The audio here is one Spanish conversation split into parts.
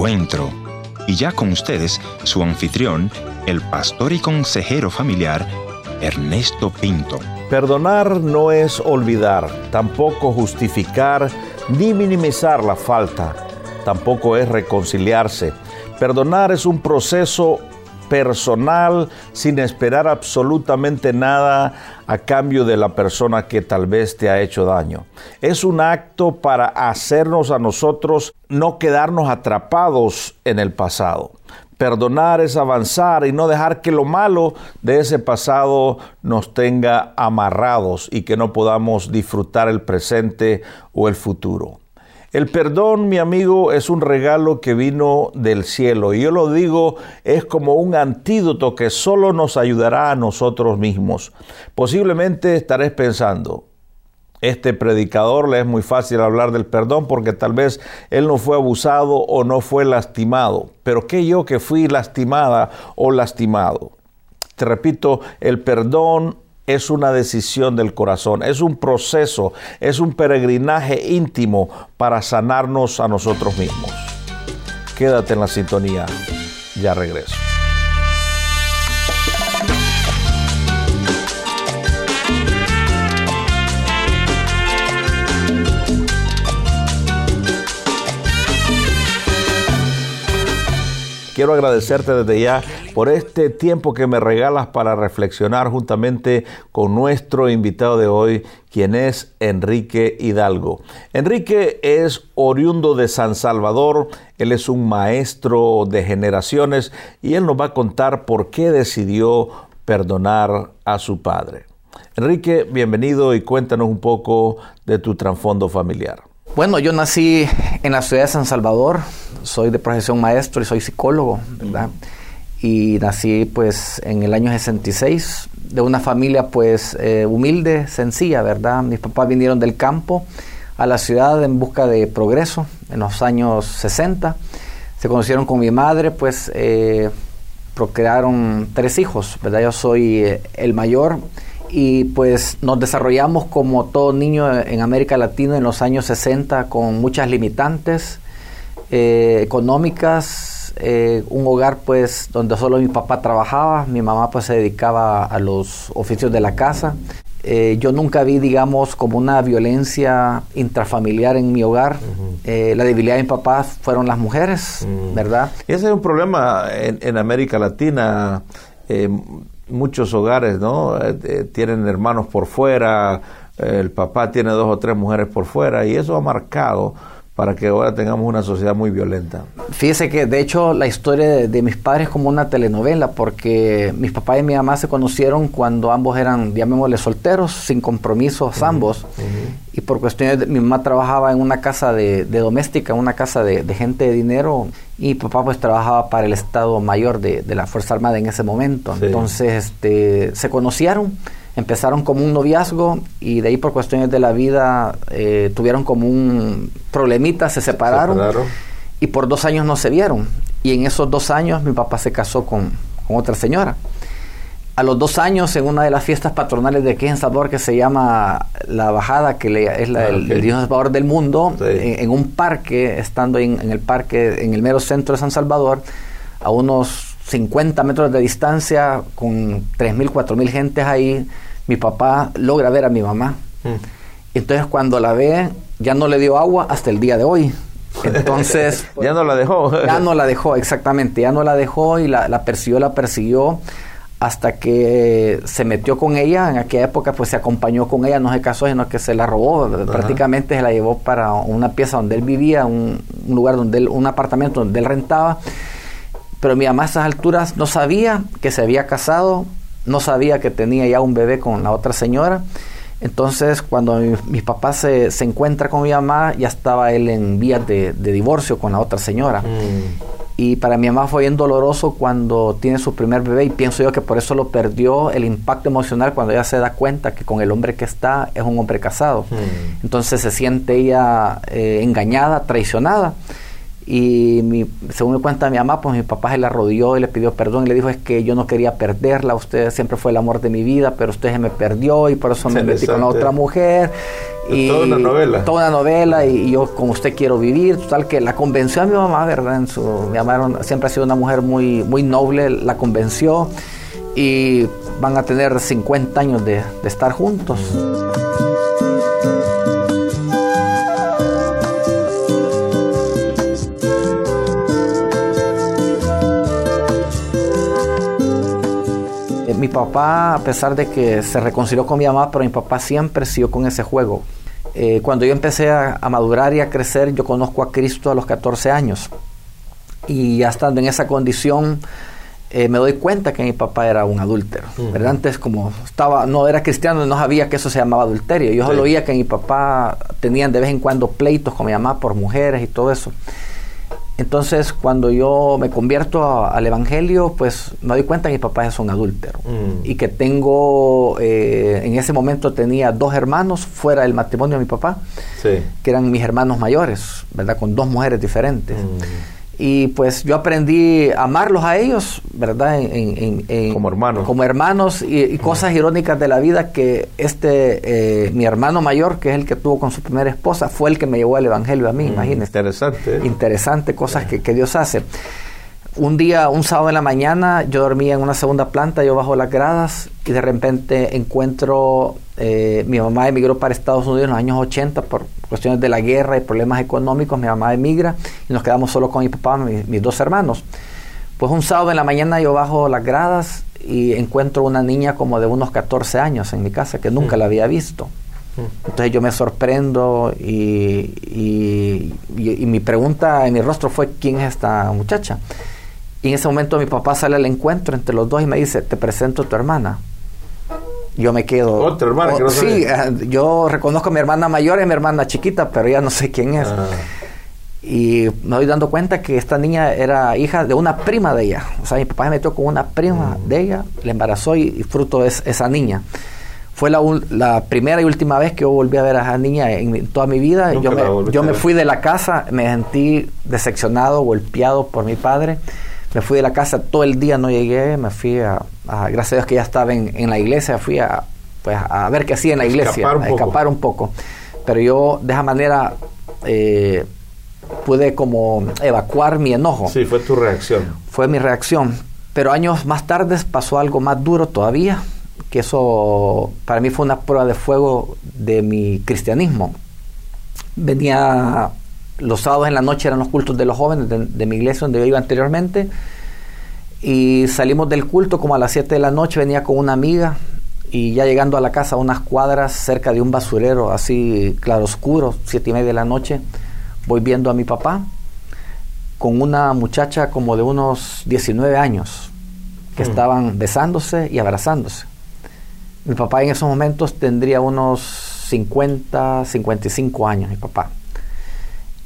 encuentro. Y ya con ustedes, su anfitrión, el pastor y consejero familiar, Ernesto Pinto. Perdonar no es olvidar, tampoco justificar ni minimizar la falta, tampoco es reconciliarse. Perdonar es un proceso personal sin esperar absolutamente nada a cambio de la persona que tal vez te ha hecho daño. Es un acto para hacernos a nosotros no quedarnos atrapados en el pasado. Perdonar es avanzar y no dejar que lo malo de ese pasado nos tenga amarrados y que no podamos disfrutar el presente o el futuro. El perdón, mi amigo, es un regalo que vino del cielo y yo lo digo, es como un antídoto que solo nos ayudará a nosotros mismos. Posiblemente estaréis pensando, este predicador le es muy fácil hablar del perdón porque tal vez él no fue abusado o no fue lastimado. Pero ¿qué yo que fui lastimada o lastimado? Te repito, el perdón es una decisión del corazón, es un proceso, es un peregrinaje íntimo para sanarnos a nosotros mismos. Quédate en la sintonía, ya regreso. quiero agradecerte desde ya por este tiempo que me regalas para reflexionar juntamente con nuestro invitado de hoy, quien es Enrique Hidalgo. Enrique es oriundo de San Salvador, él es un maestro de generaciones y él nos va a contar por qué decidió perdonar a su padre. Enrique, bienvenido y cuéntanos un poco de tu trasfondo familiar. Bueno, yo nací en la ciudad de San Salvador, soy de profesión maestro y soy psicólogo, ¿verdad? Y nací pues en el año 66 de una familia pues eh, humilde, sencilla, ¿verdad? Mis papás vinieron del campo a la ciudad en busca de progreso en los años 60. Se conocieron con mi madre, pues eh, procrearon tres hijos, ¿verdad? Yo soy eh, el mayor y pues nos desarrollamos como todo niño en América Latina en los años 60 con muchas limitantes eh, eh, un hogar pues donde solo mi papá trabajaba, mi mamá pues se dedicaba a los oficios de la casa. Eh, yo nunca vi, digamos, como una violencia intrafamiliar en mi hogar. la debilidad de mi papá fueron las mujeres, ¿verdad? Ese es un problema en, en América Latina muchos hogares, ¿no? Eh, eh, tienen hermanos por fuera, el papá tiene dos o tres mujeres por fuera y eso ha marcado para que ahora tengamos una sociedad muy violenta. Fíjese que de hecho la historia de, mis padres es como una telenovela, porque mis papás y mi mamá se conocieron cuando ambos eran, llamémosle, solteros, sin compromisos ambos, y por cuestiones de, mi mamá trabajaba en una casa de, doméstica, una casa de, gente de dinero, y papá pues trabajaba para el Estado Mayor de, la Fuerza Armada en ese momento. Entonces este, se conocieron empezaron como un noviazgo y de ahí por cuestiones de la vida eh, tuvieron como un problemita, se separaron, y por dos años no se vieron. Y en esos dos años mi papá se casó con, otra señora. A los dos años, en una de las fiestas patronales de aquí en Salvador, que se llama La Bajada, que es la, ah, el, Dios Salvador del mundo, en, un parque, estando en, en el parque, en el mero centro de San Salvador, a unos 50 metros de distancia, con 3.000, 4.000 gentes ahí, mi papá logra ver a mi mamá. Mm. Entonces cuando la ve, ya no le dio agua hasta el día de hoy. Entonces... ya no la dejó. ya no la dejó, exactamente. Ya no la dejó y la, persiguió, la persiguió hasta que se metió con ella. En aquella época pues se acompañó con ella, no se casó, sino que se la robó. Prácticamente se la llevó para una pieza donde él vivía, un, lugar donde él, un apartamento donde él rentaba. Pero mi mamá a esas alturas no sabía que se había casado, no sabía que tenía ya un bebé con la otra señora. Entonces, cuando mi, papá se, se, encuentra con mi mamá, ya estaba él en vías de, divorcio con la otra señora. Mm. Y para mi mamá fue bien doloroso cuando tiene su primer bebé y pienso yo que por eso lo perdió el impacto emocional cuando ella se da cuenta que con el hombre que está es un hombre casado. Mm. Entonces se siente ella eh, engañada, traicionada Y mi, según me cuenta mi mamá, pues mi papá se la rodeó y le pidió perdón y le dijo es que yo no quería perderla, usted siempre fue el amor de mi vida, pero usted se me perdió y por eso me metí con otra mujer. Y toda una novela. Toda una novela y, yo con usted quiero vivir, total que la convenció a mi mamá, ¿verdad? En su, mi mamá siempre ha sido una mujer muy, muy noble, la convenció y van a tener 50 años de, de estar juntos. Papá, a pesar de que se reconcilió con mi mamá, pero mi papá siempre siguió con ese juego. Eh, cuando yo empecé a, madurar y a crecer, yo conozco a Cristo a los 14 años. Y ya estando en esa condición, eh, me doy cuenta que mi papá era un adúltero. Antes como estaba, no era cristiano, no sabía que eso se llamaba adulterio. Yo solo oía que mi papá tenían de vez en cuando pleitos con mi mamá por mujeres y todo eso. Entonces, cuando yo me convierto al Evangelio, pues me doy cuenta que mi papá es un adúltero mm. y que tengo, eh, en ese momento tenía dos hermanos fuera del matrimonio de mi papá, que eran mis hermanos mayores, ¿verdad? Con dos mujeres diferentes. Mm. Y pues yo aprendí a amarlos a ellos, ¿verdad? como hermanos. Como hermanos y, cosas irónicas de la vida que este, eh, mi hermano mayor, que es el que tuvo con su primera esposa, fue el que me llevó al Evangelio a mí, mm, imagínense. Interesante. ¿eh? Interesante, cosas que, que Dios hace. Un día, un sábado en la mañana, yo dormía en una segunda planta, yo bajo las gradas y de repente encuentro, eh, mi mamá emigró para Estados Unidos en los años 80 por cuestiones de la guerra y problemas económicos, mi mamá emigra y nos quedamos solo con mi papá, mis dos hermanos. Pues un sábado en la mañana yo bajo las gradas y encuentro una niña como de unos 14 años en mi casa que nunca mm. la había visto. Mm. Entonces yo me sorprendo y, y, y, mi pregunta en mi rostro fue, ¿quién es esta muchacha? Y en ese momento mi papá sale al encuentro entre los dos y me dice, te presento a tu hermana. Yo me quedo... ¿Otra hermana? que no sí, eh, yo reconozco a mi hermana mayor y a mi hermana chiquita, pero ya no sé quién es. Ah. Y me doy dando cuenta que esta niña era hija de una prima de ella. O sea, mi papá se metió con una prima mm. de ella, le embarazó y, fruto es esa niña. Fue la, la, primera y última vez que yo volví a ver a esa niña en, toda mi vida. yo me, yo me fui de la casa, me sentí decepcionado, golpeado por mi padre me fui de la casa todo el día, no llegué, me fui a, gracias a Dios que ya estaba en, la iglesia, fui a, pues, a ver qué hacía en la iglesia, a escapar un poco. Pero yo de esa manera eh, pude como evacuar mi enojo. Sí, fue tu reacción. Fue mi reacción. Pero años más tarde pasó algo más duro todavía, que eso para mí fue una prueba de fuego de mi cristianismo. Venía los sábados en la noche eran los cultos de los jóvenes de, mi iglesia donde yo iba anteriormente. Y salimos del culto como a las 7 de la noche, venía con una amiga y ya llegando a la casa unas cuadras cerca de un basurero así claro oscuro, siete y media de la noche, voy viendo a mi papá con una muchacha como de unos 19 años que mm. estaban besándose y abrazándose. Mi papá en esos momentos tendría unos 50, 55 años, mi papá.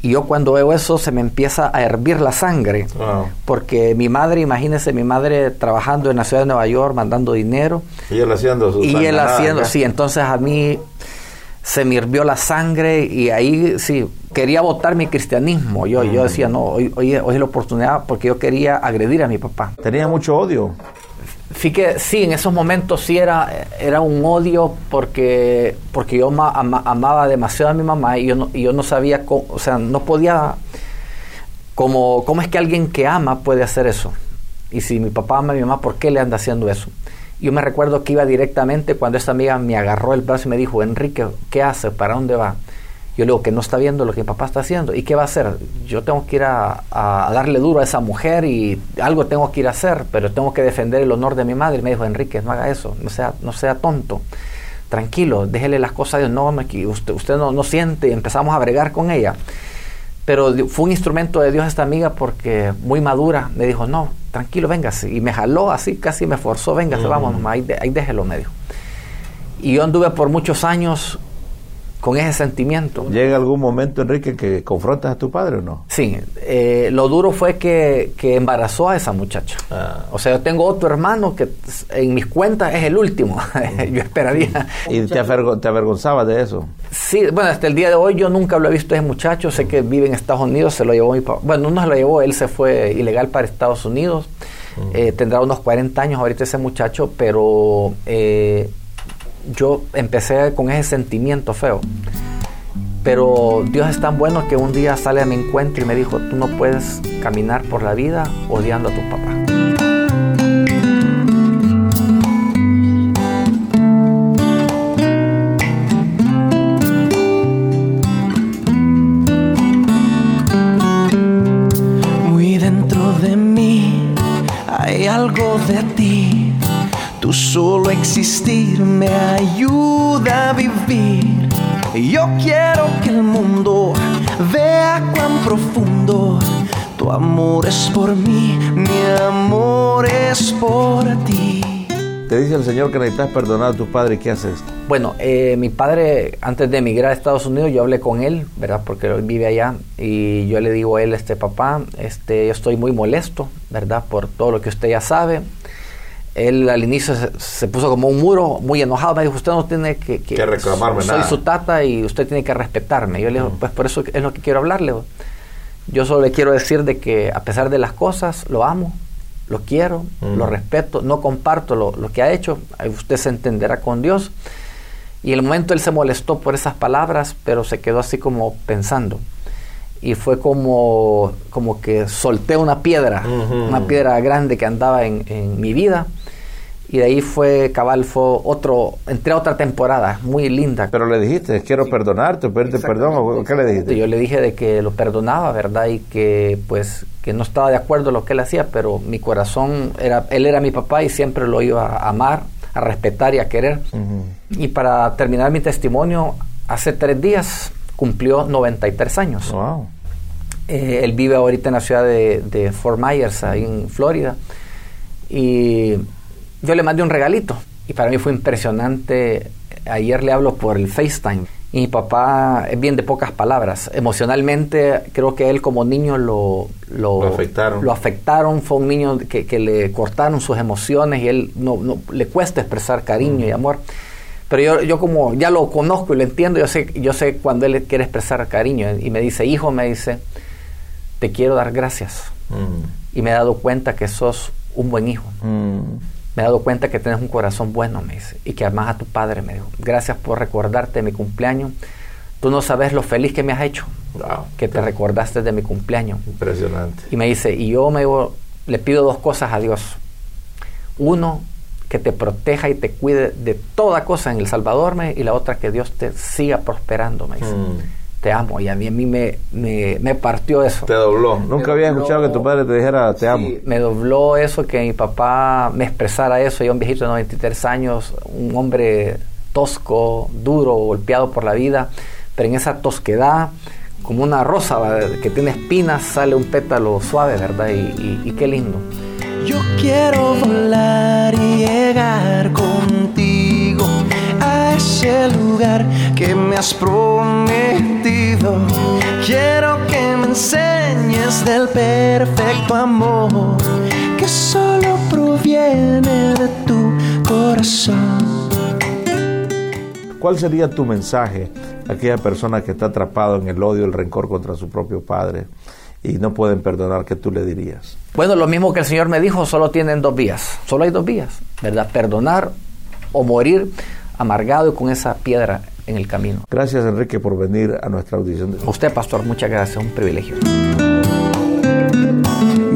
Y yo cuando veo eso se me empieza a hervir la sangre. Porque mi madre, imagínese, mi madre trabajando en la ciudad de Nueva York, mandando dinero. Y él haciendo su Y él haciendo, sí. Entonces a mí se me hirvió la sangre y ahí sí, quería votar mi cristianismo. Yo, yo decía, no, hoy, hoy, hoy es la oportunidad porque yo quería agredir a mi papá. Tenía mucho odio que sí, en esos momentos sí era, era un odio porque, porque yo amaba demasiado a mi mamá y yo no, yo no sabía, cómo, o sea, no podía, como, ¿cómo es que alguien que ama puede hacer eso? Y si mi papá ama a mi mamá, ¿por qué le anda haciendo eso? Yo me recuerdo que iba directamente cuando esta amiga me agarró el brazo y me dijo, Enrique, ¿qué hace? ¿Para dónde va? Yo le digo que no está viendo lo que mi papá está haciendo. ¿Y qué va a hacer? Yo tengo que ir a, darle duro a esa mujer y algo tengo que ir a hacer, pero tengo que defender el honor de mi madre. Y me dijo, Enrique, no haga eso, no sea, no sea tonto. Tranquilo, déjele las cosas a Dios. No, usted, usted no, no siente. Y empezamos a bregar con ella. Pero fue un instrumento de Dios esta amiga porque muy madura me dijo, no, tranquilo, véngase. Y me jaló así, casi me forzó, véngase, vamos, ahí, ahí déjelo, me dijo. Y yo anduve por muchos años con ese sentimiento. ¿Llega algún momento, Enrique, que confrontas a tu padre o no? Sí, eh, lo duro fue que, que, embarazó a esa muchacha. Ah. O sea, yo tengo otro hermano que en mis cuentas es el último, yo esperaría. ¿Y te, te avergonzabas de eso? Sí, bueno, hasta el día de hoy yo nunca lo he visto a ese muchacho, sé que vive en Estados Unidos, se lo llevó mi papá. Bueno, no se lo llevó, él se fue ilegal para Estados Unidos, eh, tendrá unos 40 años ahorita ese muchacho, pero... Eh, yo empecé con ese sentimiento feo. Pero Dios es tan bueno que un día sale a mi encuentro y me dijo, tú no puedes caminar por la vida odiando a tu papá. Existir me ayuda a vivir. Yo quiero que el mundo vea cuán profundo tu amor es por mí, mi amor es por ti. Te dice el Señor que necesitas perdonar a tu padre, ¿qué haces? Bueno, eh, mi padre, antes de emigrar a Estados Unidos, yo hablé con él, ¿verdad? Porque él vive allá, y yo le digo a él, este papá, este, yo estoy muy molesto, ¿verdad? Por todo lo que usted ya sabe él al inicio se, puso como un muro, muy enojado. Me dijo, usted no tiene que, que, reclamarme soy su tata y usted tiene que respetarme. Yo le dije, pues por eso es lo que quiero hablarle. Yo solo le quiero decir de que a pesar de las cosas, lo amo, lo quiero, lo respeto, no comparto lo, lo, que ha hecho. Usted se entenderá con Dios. Y en el momento él se molestó por esas palabras, pero se quedó así como pensando. Y fue como, como que solté una piedra, una piedra grande que andaba en, en mi vida y de ahí fue, cabal, fue otro, entré a otra temporada, muy linda. Pero le dijiste, quiero perdonarte, pedirte perdón, ¿o qué le dijiste? Yo le dije de que lo perdonaba, ¿verdad? Y que pues que no estaba de acuerdo en lo que él hacía, pero mi corazón, era él era mi papá y siempre lo iba a amar, a respetar y a querer. Y para terminar mi testimonio, hace tres días cumplió 93 años. Wow. Eh, él vive ahorita en la ciudad de, de Fort Myers, ahí en Florida. Y yo le mandé un regalito y para mí fue impresionante. Ayer le hablo por el FaceTime y mi papá es bien de pocas palabras. Emocionalmente creo que él como niño lo, lo, afectaron. Lo afectaron. Fue un niño que, que, le cortaron sus emociones y él no, no le cuesta expresar cariño y mm. amor. Pero yo, yo como ya lo conozco y lo entiendo, yo sé, yo sé cuando él quiere expresar cariño y me dice, hijo, me dice, te quiero dar gracias. Mm. Y me he dado cuenta que sos un buen hijo. Mm me he dado cuenta que tienes un corazón bueno, me dice, y que amas a tu padre, me dijo. Gracias por recordarte de mi cumpleaños. Tú no sabes lo feliz que me has hecho, que te recordaste de mi cumpleaños. Impresionante. Y me dice, y yo me le pido dos cosas a Dios. Uno, que te proteja y te cuide de toda cosa en El Salvador, me, y la otra, que Dios te siga prosperando, me dice. Mm te amo. Y a mí, a mí me, me, partió eso. Te dobló. Nunca había escuchado que tu padre te dijera te amo. Me dobló eso, que mi papá me expresara eso. Yo, un viejito de 93 años, un hombre tosco, duro, golpeado por la vida, pero en esa tosquedad, como una rosa que tiene espinas, sale un pétalo suave, ¿verdad? Y, y qué lindo. Yo quiero volar y llegar contigo a ese lugar que me has prometido. Del perfecto amor que solo proviene de tu corazón. ¿Cuál sería tu mensaje a aquella persona que está atrapado en el odio, el rencor contra su propio padre y no pueden perdonar? ¿Qué tú le dirías? Bueno, lo mismo que el Señor me dijo, solo tienen dos vías, solo hay dos vías, ¿verdad? Perdonar o morir amargado y con esa piedra en el camino. Gracias Enrique por venir a nuestra audición. A usted, pastor, muchas gracias, un privilegio.